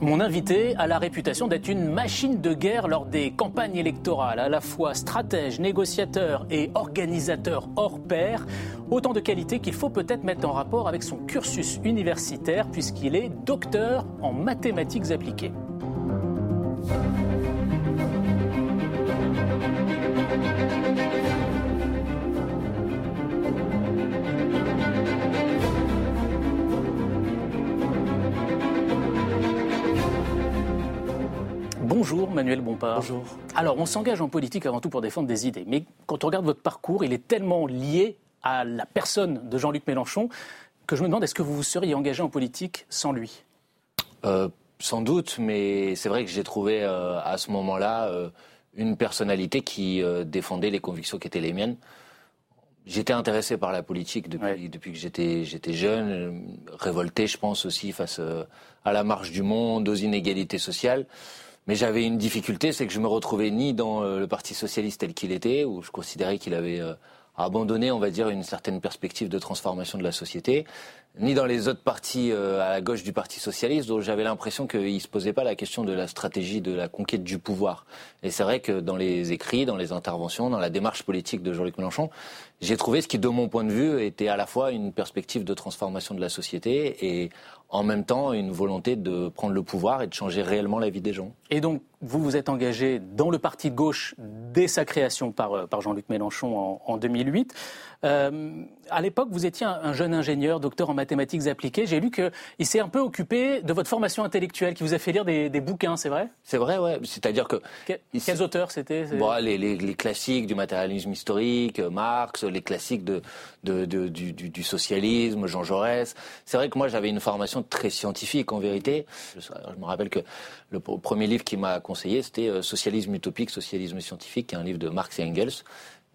Mon invité a la réputation d'être une machine de guerre lors des campagnes électorales, à la fois stratège, négociateur et organisateur hors pair. Autant de qualités qu'il faut peut-être mettre en rapport avec son cursus universitaire puisqu'il est docteur en mathématiques appliquées. Bonjour Manuel Bompard. Bonjour. Alors on s'engage en politique avant tout pour défendre des idées, mais quand on regarde votre parcours, il est tellement lié à la personne de Jean-Luc Mélenchon que je me demande est-ce que vous vous seriez engagé en politique sans lui? Euh, Sans doute, mais c'est vrai que j'ai trouvé euh, à ce moment-là euh, une personnalité qui défendait les convictions qui étaient les miennes. J'étais intéressé par la politique depuis, depuis que j'étais, j'étais jeune, révolté, je pense aussi face à la marche du monde, aux inégalités sociales. Mais j'avais une difficulté, c'est que je me retrouvais ni dans euh, le Parti socialiste tel qu'il était, où je considérais qu'il avait euh, abandonné, on va dire, une certaine perspective de transformation de la société, ni dans les autres partis euh, à la gauche du Parti socialiste, dont j'avais l'impression qu'il ne se posait pas la question de la stratégie de la conquête du pouvoir. Et c'est vrai que dans les écrits, dans les interventions, dans la démarche politique de Jean-Luc Mélenchon, j'ai trouvé ce qui, de mon point de vue, était à la fois une perspective de transformation de la société et en même temps une volonté de prendre le pouvoir et de changer réellement la vie des gens. Et donc, vous vous êtes engagé dans le parti de gauche dès sa création par, euh, Jean-Luc Mélenchon en, en 2008. Euh, à l'époque, vous étiez un, jeune ingénieur, docteur en mathématiques appliquées. J'ai lu qu'il s'est un peu occupé de votre formation intellectuelle, qui vous a fait lire des, bouquins, c'est vrai? C'est vrai, ouais. C'est-à-dire que... quels auteurs c'était bon, les, les, classiques du matérialisme historique, Marx, les classiques de, de, du, du, socialisme, Jean Jaurès. C'est vrai que moi, j'avais une formation très scientifique, en vérité. Je, je me rappelle que le premier livre qui m'a conseillé, c'était euh, Socialisme utopique, socialisme scientifique, qui est un livre de Marx et Engels.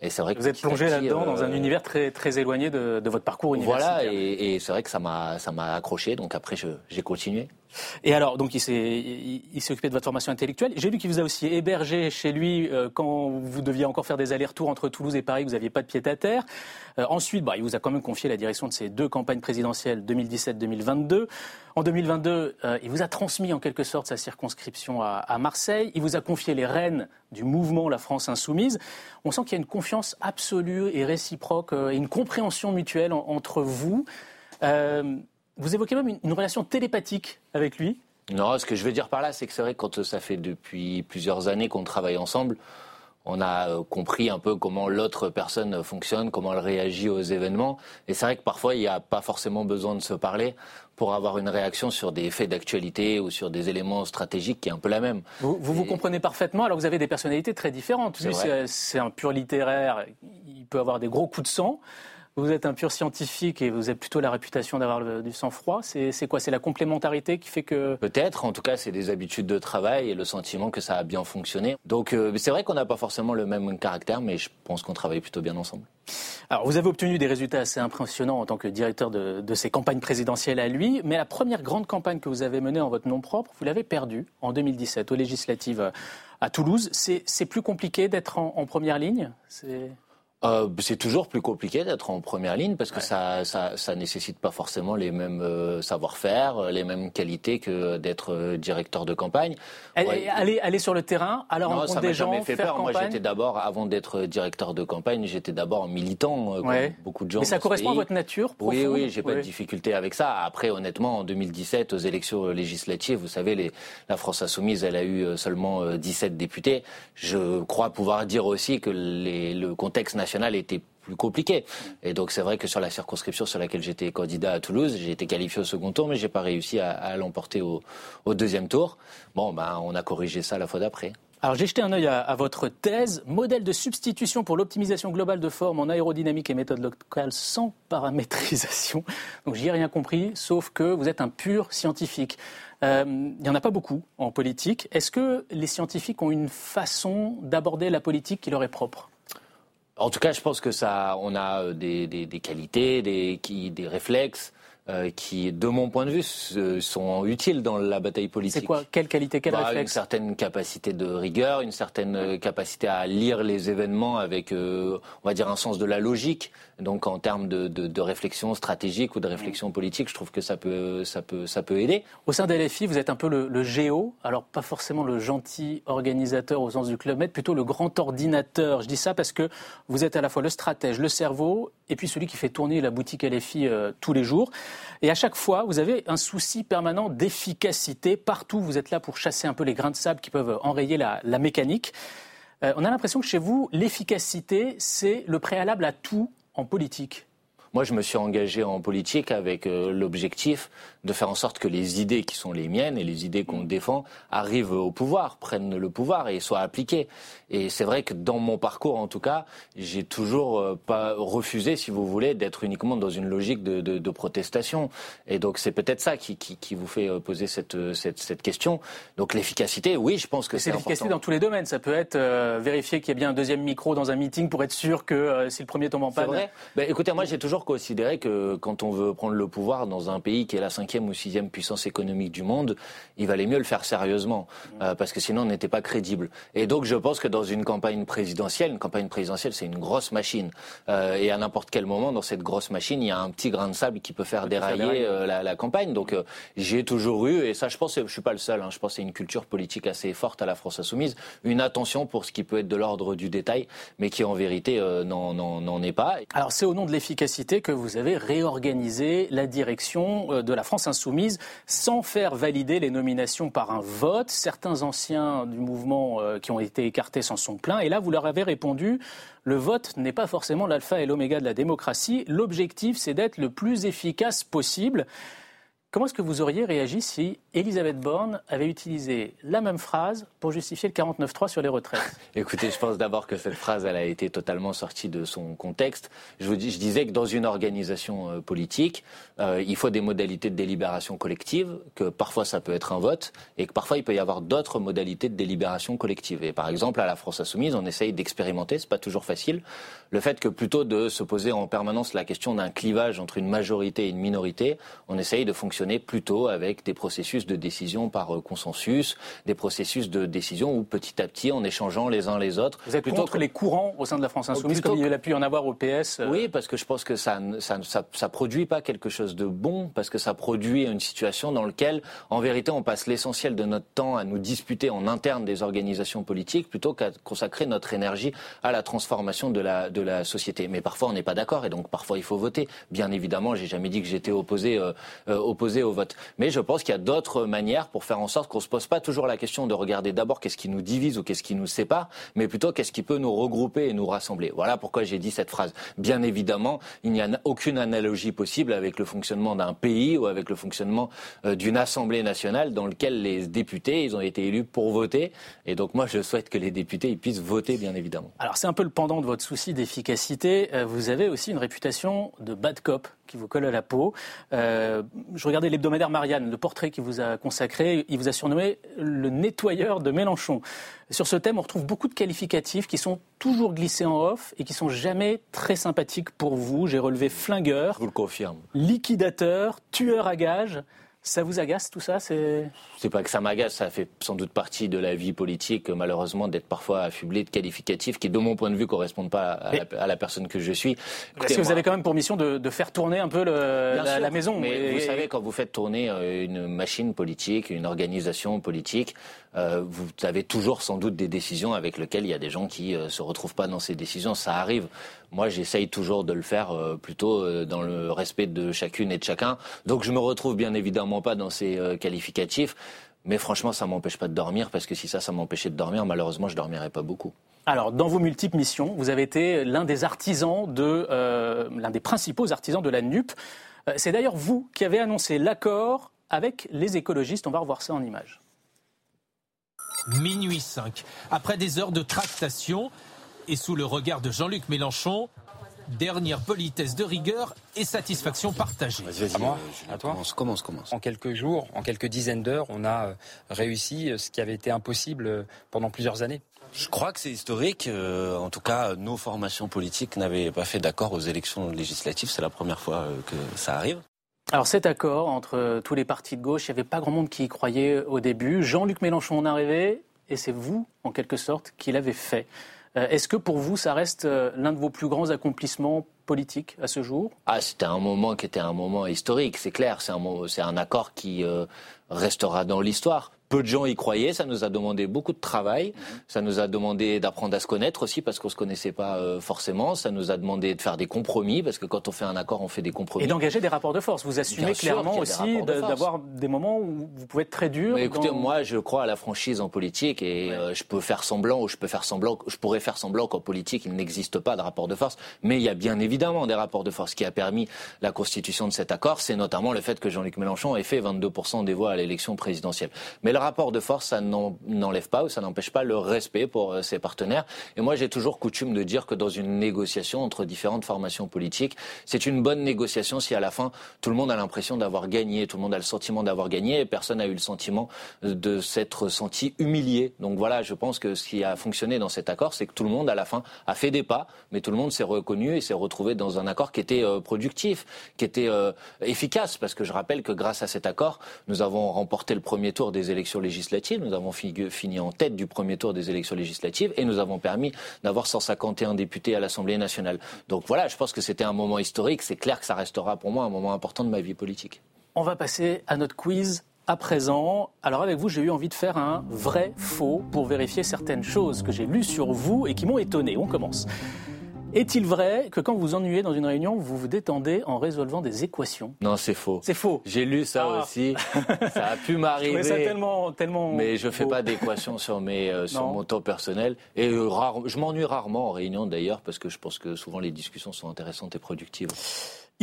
Et c'est vrai que vous êtes plongé là-dedans dans un euh, univers très, très éloigné de, de votre parcours universitaire. Voilà, et, et c'est vrai que ça m'a, ça m'a accroché, donc après j'ai continué. Et alors, donc il s'est, occupé de votre formation intellectuelle. J'ai lu qu'il vous a aussi hébergé chez lui euh, quand vous deviez encore faire des allers-retours entre Toulouse et Paris, vous n'aviez pas de pied à terre. Euh, ensuite, bah, il vous a quand même confié la direction de ces deux campagnes présidentielles 2017-2022. En 2022, euh, il vous a transmis en quelque sorte sa circonscription à, Marseille. Il vous a confié les rênes du mouvement La France Insoumise. On sent qu'il y a une confiance absolue et réciproque et une compréhension mutuelle entre vous. Vous évoquez même une, relation télépathique avec lui. Non, ce que je veux dire par là, c'est que c'est vrai que quand ça fait depuis plusieurs années qu'on travaille ensemble, on a euh, compris un peu comment l'autre personne fonctionne, comment elle réagit aux événements. Et c'est vrai que parfois, il n'y a pas forcément besoin de se parler pour avoir une réaction sur des faits d'actualité ou sur des éléments stratégiques qui est un peu la même. Vous vous, comprenez parfaitement, alors vous avez des personnalités très différentes. C'est un pur littéraire, il peut avoir des gros coups de sang. Vous êtes un pur scientifique et vous avez plutôt la réputation d'avoir du sang-froid. C'est quoi? C'est la complémentarité qui fait que... Peut-être, en tout cas, c'est des habitudes de travail et le sentiment que ça a bien fonctionné. Donc euh, c'est vrai qu'on n'a pas forcément le même caractère, mais je pense qu'on travaille plutôt bien ensemble. Alors vous avez obtenu des résultats assez impressionnants en tant que directeur de, de ces campagnes présidentielles à lui, mais la première grande campagne que vous avez menée en votre nom propre, vous l'avez perdue en 2017 aux législatives à Toulouse. C'est plus compliqué d'être en, en première ligne? Euh, c'est toujours plus compliqué d'être en première ligne parce que ça, ça, ça nécessite pas forcément les mêmes euh, savoir-faire, euh, les mêmes qualités que d'être euh, directeur de campagne. Aller, aller sur le terrain, alors non, ça des gens, jamais fait peur. Moi, j'étais d'abord, avant d'être directeur de campagne, j'étais d'abord militant, comme beaucoup de gens. Mais ça correspond à votre nature profonde. Oui, oui, j'ai pas de difficulté avec ça. Après, honnêtement, en 2017, aux élections législatives, vous savez, les, la France insoumise, elle a eu seulement 17 députés. Je crois pouvoir dire aussi que les, le contexte national était plus compliqué. Et donc c'est vrai que sur la circonscription sur laquelle j'étais candidat à Toulouse, j'ai été qualifié au second tour, mais j'ai pas réussi à, l'emporter au, deuxième tour. Bon, ben on a corrigé ça la fois d'après. Alors j'ai jeté un œil à, votre thèse, modèle de substitution pour l'optimisation globale de forme en aérodynamique et méthode locale sans paramétrisation. Donc j'y ai rien compris, sauf que vous êtes un pur scientifique. Euh, il n'y en a pas beaucoup en politique. Est-ce que les scientifiques ont une façon d'aborder la politique qui leur est propre? En tout cas, je pense que ça, on a euh, des, qualités, des, qui, des réflexes, qui, de mon point de vue, sont utiles dans la bataille politique. C'est quoi? Quelle qualité Quel bah, Une certaine capacité de rigueur, une certaine capacité à lire les événements avec, on va dire, un sens de la logique. Donc en termes de, de, réflexion stratégique ou de réflexion politique, je trouve que ça peut, ça peut, ça peut aider. Au sein de LFI, vous êtes un peu le, le géo, alors pas forcément le gentil organisateur au sens du club med, plutôt le grand ordinateur. Je dis ça parce que vous êtes à la fois le stratège, le cerveau, et puis celui qui fait tourner la boutique LFI euh, tous les jours. Et à chaque fois, vous avez un souci permanent d'efficacité. Partout, vous êtes là pour chasser un peu les grains de sable qui peuvent enrayer la, mécanique. Euh, on a l'impression que chez vous, l'efficacité, c'est le préalable à tout en politique moi, je me suis engagé en politique avec euh, l'objectif de faire en sorte que les idées qui sont les miennes et les idées qu'on défend arrivent au pouvoir, prennent le pouvoir et soient appliquées. Et c'est vrai que dans mon parcours, en tout cas, j'ai toujours euh, pas refusé, si vous voulez, d'être uniquement dans une logique de, de, de protestation. Et donc, c'est peut-être ça qui, qui, qui, vous fait euh, poser cette, cette, cette question. Donc, l'efficacité, oui, je pense que c'est l'efficacité dans tous les domaines. Ça peut être vérifier qu'il y a bien un deuxième micro dans un meeting pour être sûr que si le premier tombe en panne. C'est vrai. Ben, écoutez, moi, j'ai toujours considérer que quand on veut prendre le pouvoir dans un pays qui est la cinquième ou sixième puissance économique du monde, il valait mieux le faire sérieusement, euh, parce que sinon on n'était pas crédible. Et donc je pense que dans une campagne présidentielle, une campagne présidentielle c'est une grosse machine, euh, et à n'importe quel moment dans cette grosse machine, il y a un petit grain de sable qui peut faire dérailler euh, la, la, campagne. Donc j'ai toujours eu, et ça je pense, je suis pas le seul, hein, je pense c'est une culture politique assez forte à la France insoumise, une attention pour ce qui peut être de l'ordre du détail, mais qui en vérité n'en est pas. Alors c'est au nom de l'efficacité que vous avez réorganisé la direction euh, de la France insoumise sans faire valider les nominations par un vote. Certains anciens du mouvement euh, qui ont été écartés s'en sont plaints. Et là, vous leur avez répondu, le vote n'est pas forcément l'alpha et l'oméga de la démocratie. L'objectif, c'est d'être le plus efficace possible. Comment est-ce que vous auriez réagi si Elisabeth Borne avait utilisé la même phrase pour justifier le 49-3 sur les retraites? Écoutez, je pense d'abord que cette phrase, elle a été totalement sortie de son contexte. Je, disais que dans une organisation euh, politique, euh, il faut des modalités de délibération collective, que parfois ça peut être un vote, et que parfois il peut y avoir d'autres modalités de délibération collective. Et par exemple, à la France Insoumise, on essaye d'expérimenter, c'est pas toujours facile, le fait que plutôt de se poser en permanence la question d'un clivage entre une majorité et une minorité, on essaye de fonctionner plutôt avec des processus de décision par euh, consensus, des processus de décision où petit à petit, en échangeant les uns les autres. Vous êtes plutôt contre les courants au sein de la France insoumise, comme il a pu y en avoir au PS euh Oui, parce que je pense que ça ça, ça, ça, produit pas quelque chose de bon, parce que ça produit une situation dans laquelle, en vérité, on passe l'essentiel de notre temps à nous disputer en interne des organisations politiques plutôt qu'à consacrer notre énergie à la transformation de la, de la société. Mais parfois, on n'est pas d'accord et donc parfois, il faut voter. Bien évidemment, j'ai jamais dit que j'étais opposé, euh, opposé au vote. Mais je pense qu'il y a d'autres manières pour faire en sorte qu'on ne se pose pas toujours la question de regarder d'abord qu'est-ce qui nous divise ou qu'est-ce qui nous sépare, mais plutôt qu'est-ce qui peut nous regrouper et nous rassembler. Voilà pourquoi j'ai dit cette phrase. Bien évidemment, il n'y a aucune analogie possible avec le fonctionnement d'un pays ou avec le fonctionnement euh, d'une Assemblée nationale dans lequel les députés, ils ont été élus pour voter. Et donc moi, je souhaite que les députés ils puissent voter, bien évidemment. Alors c'est un peu le pendant de votre souci d'efficacité. Euh, vous avez aussi une réputation de bad cop qui vous colle à la peau. Euh, je regardais l'hebdomadaire Marianne, le portrait qu'il vous a consacré. Il vous a surnommé le nettoyeur de Mélenchon. Sur ce thème, on retrouve beaucoup de qualificatifs qui sont toujours glissés en off et qui sont jamais très sympathiques pour vous. J'ai relevé flingueur. Je vous le confirme. Liquidateur, tueur à gages. Ça vous agace tout ça C'est c'est pas que ça m'agace, ça fait sans doute partie de la vie politique, malheureusement, d'être parfois affublé de qualificatifs qui, de mon point de vue, correspondent pas à, la, personne que je suis. Est-ce que vous avez quand même pour mission de, faire tourner un peu la, maison Mais vous savez, quand vous faites tourner euh, une machine politique, une organisation politique, euh, vous avez toujours sans doute des décisions avec lesquelles il y a des gens qui euh, se retrouvent pas dans ces décisions. Ça arrive. Moi, j'essaye toujours de le faire euh, plutôt euh, dans le respect de chacune et de chacun. Donc, je me retrouve bien évidemment pas dans ces euh, qualificatifs. Mais franchement, ça m'empêche pas de dormir parce que si ça, ça m'empêchait de dormir, malheureusement, je dormirais pas beaucoup. Alors, dans vos multiples missions, vous avez été l'un des artisans de, l'un des principaux artisans de la NUP. C'est d'ailleurs vous qui avez annoncé l'accord avec les écologistes. On va revoir ça en images. Minuit 5. Après des heures de tractation, et sous le regard de Jean-Luc Mélenchon, dernière politesse de rigueur et satisfaction partagée. À moi, à toi. Commence, commence, En quelques jours, en quelques dizaines d'heures, on a euh, réussi euh, ce qui avait été impossible euh, pendant plusieurs années. Je crois que c'est historique. En tout cas, nos formations politiques n'avaient pas fait d'accord aux élections législatives. C'est la première fois que ça arrive. Alors cet accord entre tous les partis de gauche, il n'y avait pas grand monde qui y croyait au début. Jean-Luc Mélenchon en est arrivé et c'est vous, en quelque sorte, qui l'avez fait. Euh, est-ce que pour vous, ça reste euh, l'un de vos plus grands accomplissements politiques à ce jour? Ah, c'était un moment qui était un moment historique, c'est clair. C'est un, un accord qui euh, restera dans l'histoire. Peu de gens y croyaient, ça nous a demandé beaucoup de travail, ça nous a demandé d'apprendre à se connaître aussi parce qu'on se connaissait pas euh, forcément, ça nous a demandé de faire des compromis parce que quand on fait un accord, on fait des compromis. Et d'engager des rapports de force. Vous assumez Bien clairement aussi de d'avoir des moments où vous pouvez être très dur. Mais écoutez, dans- moi, je crois à la franchise en politique et euh, je peux faire semblant ou je peux faire semblant, je pourrais faire semblant qu'en politique il n'existe pas de rapport de force. Mais il y a bien évidemment des rapports de force. Ce qui a permis la constitution de cet accord, c'est notamment le fait que Jean-Luc Mélenchon ait fait 22% des voix à l'élection présidentielle. Mais le rapport de force, ça n'en- n'enlève pas ou ça n'empêche pas le respect pour euh, ses partenaires. Et moi, j'ai toujours coutume de dire que dans une négociation entre différentes formations politiques, c'est une bonne négociation si à la fin tout le monde a l'impression d'avoir gagné, tout le monde a le sentiment d'avoir gagné et personne n'a eu le sentiment de s'être senti humilié. Donc voilà, je pense que ce qui a fonctionné dans cet accord, c'est que tout le monde à la fin a fait des pas, mais tout le monde s'est reconnu et s'est retrouvé dans un accord qui était euh, productif, qui était euh, efficace, parce que je rappelle que grâce à cet accord, nous avons remporté le premier tour des élections législatives, nous avons fi- fini en tête du premier tour des élections législatives et nous avons permis d'avoir 151 députés à l'Assemblée nationale. Donc voilà, je pense que c'était un moment historique, c'est clair que ça restera pour moi un moment important de ma vie politique. On va passer à notre quiz à présent. Alors avec vous, j'ai eu envie de faire un vrai faux pour vérifier certaines choses que j'ai lues sur vous et qui m'ont étonné. On commence. Est-il vrai que quand vous vous ennuyez dans une réunion, vous vous détendez en résolvant des équations? Non, c'est faux. C'est faux. J'ai lu ça Ah. aussi. Ça a pu m'arriver. ça tellement, tellement. Mais je fais faux. pas d'équation sur mes euh, sur mon temps personnel et euh, rare- je m'ennuie rarement en réunion d'ailleurs parce que je pense que souvent les discussions sont intéressantes et productives.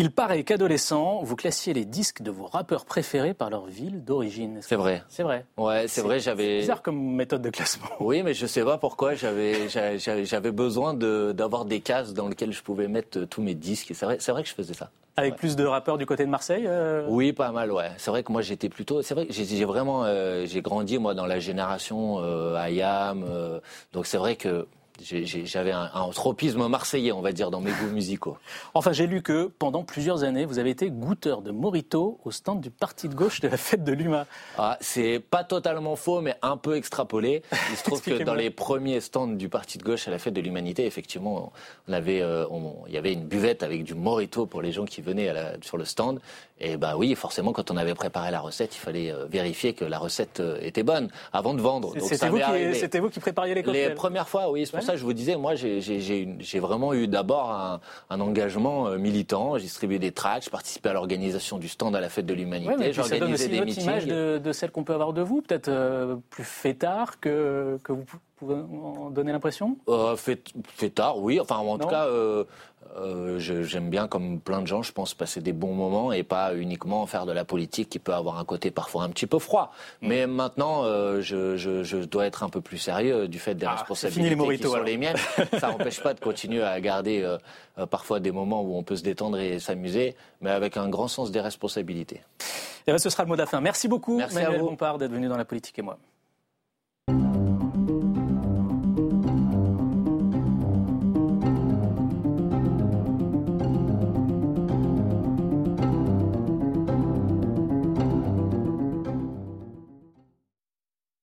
Il paraît qu'adolescent, vous classiez les disques de vos rappeurs préférés par leur ville d'origine. C'est vrai. C'est vrai. Ouais, c'est vrai, j'avais Bizarre comme méthode de classement. Oui, mais je sais pas pourquoi j'avais j'a- j'a- j'avais besoin de d'avoir des cases dans lesquelles je pouvais mettre euh, tous mes disques c'est vrai c'est vrai que je faisais ça. Avec plus de rappeurs du côté de Marseille euh, Oui, pas mal, ouais. C'est vrai que moi j'étais plutôt. C'est vrai que j'ai vraiment euh, j'ai grandi moi dans la génération euh, IAM, donc c'est vrai que j'avais un, un tropisme marseillais, on va dire, dans mes goûts musicaux. Enfin, j'ai lu que pendant plusieurs années, vous avez été goûteur de Morito au stand du parti de gauche de la fête de l'UMA. Ah, c'est pas totalement faux, mais un peu extrapolé. Il se trouve que dans les premiers stands du Parti de gauche à la fête de l'humanité, effectivement, on avait, euh, on- il y avait une buvette avec du Morito pour les gens qui venaient à la- sur le stand. Et bah oui, forcément, quand on avait préparé la recette, il fallait euh, vérifier que la recette euh, était bonne avant de vendre. C'était vous, qui- vous prépariez les Les cocktails. premières fois, oui, c'est pour Ouais. ça que je vous disais, moi, j'ai- vraiment eu d'abord un, un engagement euh, militant. J'ai distribué des tracts, je participais à l'organisation du stand à la fête de l'humanité, Ouais, j'organisais des meetings. image de, de celle qu'on peut avoir de vous, peut-être euh, plus fêtard que, que vous pouvez en donner l'impression? Euh, fait, fait tard, oui. Enfin, en tout cas, euh, euh, j'aime bien, comme plein de gens, je pense, passer des bons moments et pas uniquement faire de la politique qui peut avoir un côté parfois un petit peu froid. Mm. Mais maintenant, euh, je, je- je dois être un peu plus sérieux du fait des Ah, responsabilités les qui mojitos, sont alors. les miennes. Ça n'empêche pas de continuer à garder euh, euh, parfois des moments où on peut se détendre et s'amuser, mais avec un grand sens des responsabilités. Eh ben, Ce sera le mot de la fin. Merci beaucoup, Merci à Manuel vous. Bompard, d'être venu dans la politique et moi.